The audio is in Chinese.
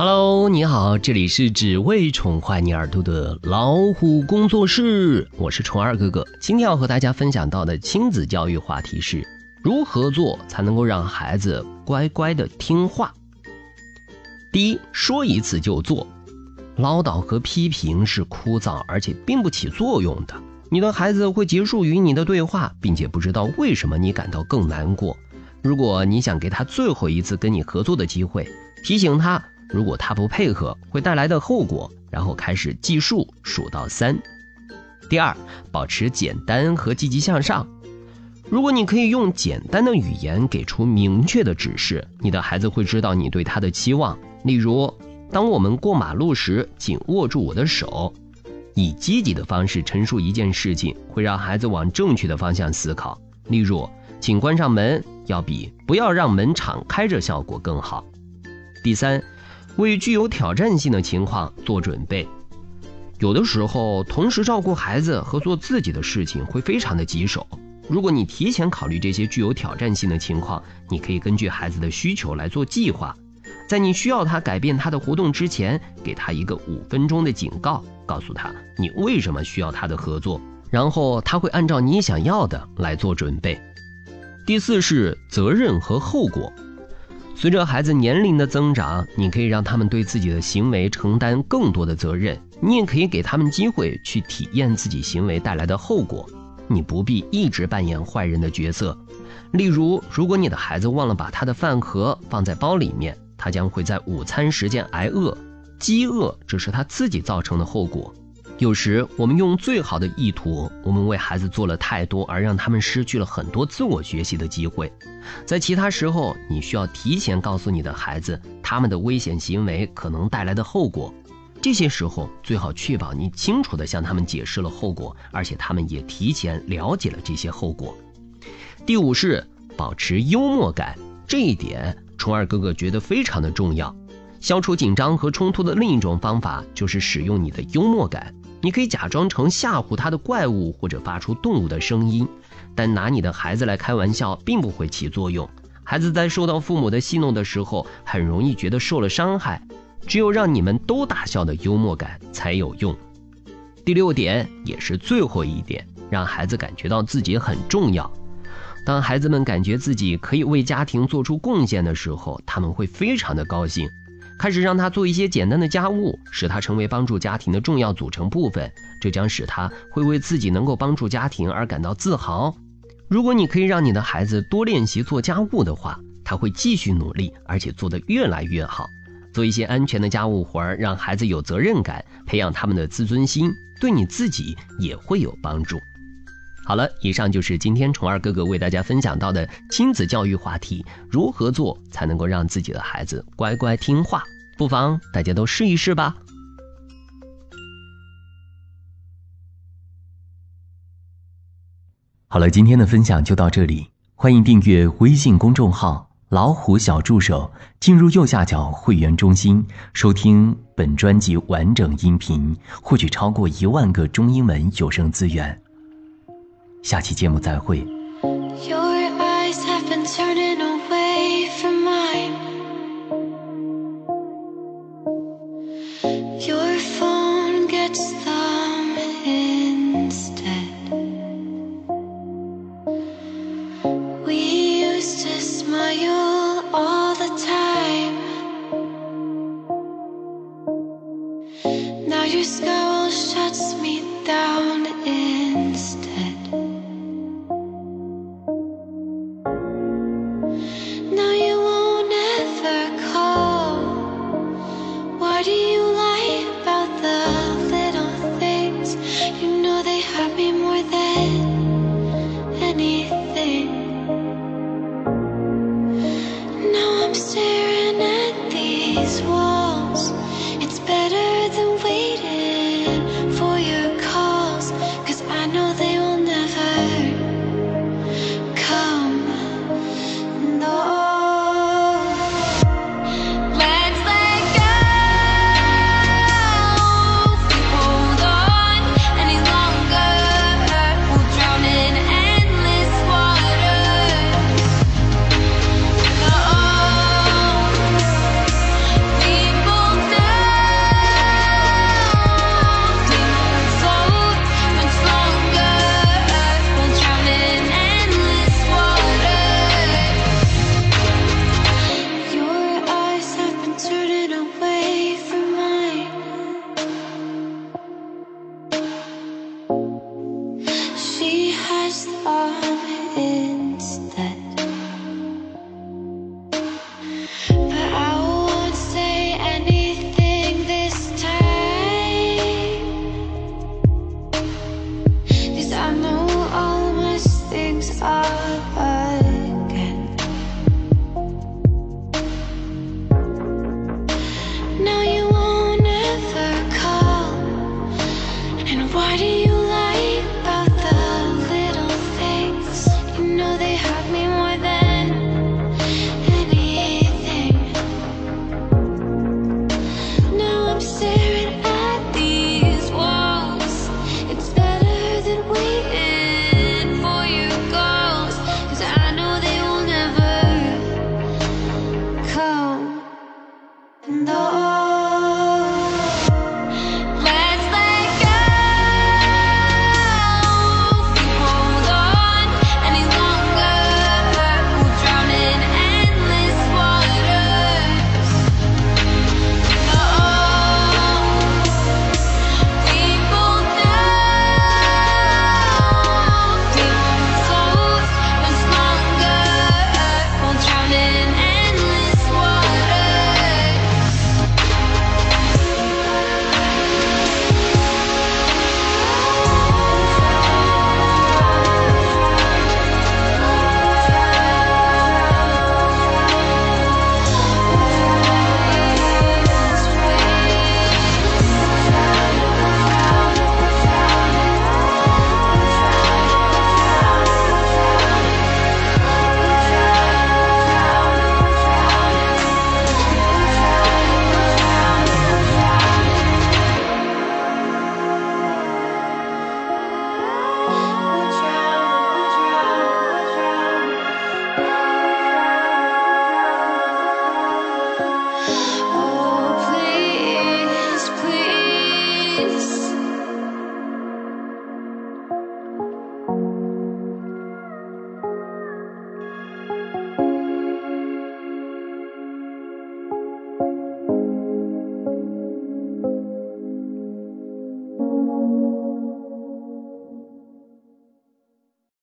Hello，你好，这里是只为宠坏你耳朵的老虎工作室，我是宠儿哥哥。今天要和大家分享到的亲子教育话题是：如何做才能够让孩子乖乖的听话？第一，说一次就做，唠叨和批评是枯燥而且并不起作用的。你的孩子会结束与你的对话，并且不知道为什么你感到更难过。如果你想给他最后一次跟你合作的机会，提醒他。如果他不配合，会带来的后果，然后开始计数，数到三。第二，保持简单和积极向上。如果你可以用简单的语言给出明确的指示，你的孩子会知道你对他的期望。例如，当我们过马路时，紧握住我的手。以积极的方式陈述一件事情，会让孩子往正确的方向思考。例如，请关上门，要比不要让门敞开着效果更好。第三。为具有挑战性的情况做准备，有的时候同时照顾孩子和做自己的事情会非常的棘手。如果你提前考虑这些具有挑战性的情况，你可以根据孩子的需求来做计划。在你需要他改变他的活动之前，给他一个五分钟的警告，告诉他你为什么需要他的合作，然后他会按照你想要的来做准备。第四是责任和后果。随着孩子年龄的增长，你可以让他们对自己的行为承担更多的责任。你也可以给他们机会去体验自己行为带来的后果。你不必一直扮演坏人的角色。例如，如果你的孩子忘了把他的饭盒放在包里面，他将会在午餐时间挨饿。饥饿这是他自己造成的后果。有时我们用最好的意图，我们为孩子做了太多，而让他们失去了很多自我学习的机会。在其他时候，你需要提前告诉你的孩子他们的危险行为可能带来的后果。这些时候最好确保你清楚地向他们解释了后果，而且他们也提前了解了这些后果。第五是保持幽默感，这一点虫儿哥哥觉得非常的重要。消除紧张和冲突的另一种方法就是使用你的幽默感。你可以假装成吓唬他的怪物，或者发出动物的声音，但拿你的孩子来开玩笑并不会起作用。孩子在受到父母的戏弄的时候，很容易觉得受了伤害。只有让你们都大笑的幽默感才有用。第六点也是最后一点，让孩子感觉到自己很重要。当孩子们感觉自己可以为家庭做出贡献的时候，他们会非常的高兴。开始让他做一些简单的家务，使他成为帮助家庭的重要组成部分，这将使他会为自己能够帮助家庭而感到自豪。如果你可以让你的孩子多练习做家务的话，他会继续努力，而且做得越来越好。做一些安全的家务活儿，让孩子有责任感，培养他们的自尊心，对你自己也会有帮助。好了，以上就是今天虫儿哥哥为大家分享到的亲子教育话题：如何做才能够让自己的孩子乖乖听话？不妨大家都试一试吧。好了，今天的分享就到这里，欢迎订阅微信公众号“老虎小助手”，进入右下角会员中心，收听本专辑完整音频，获取超过一万个中英文有声资源。下期节目再会。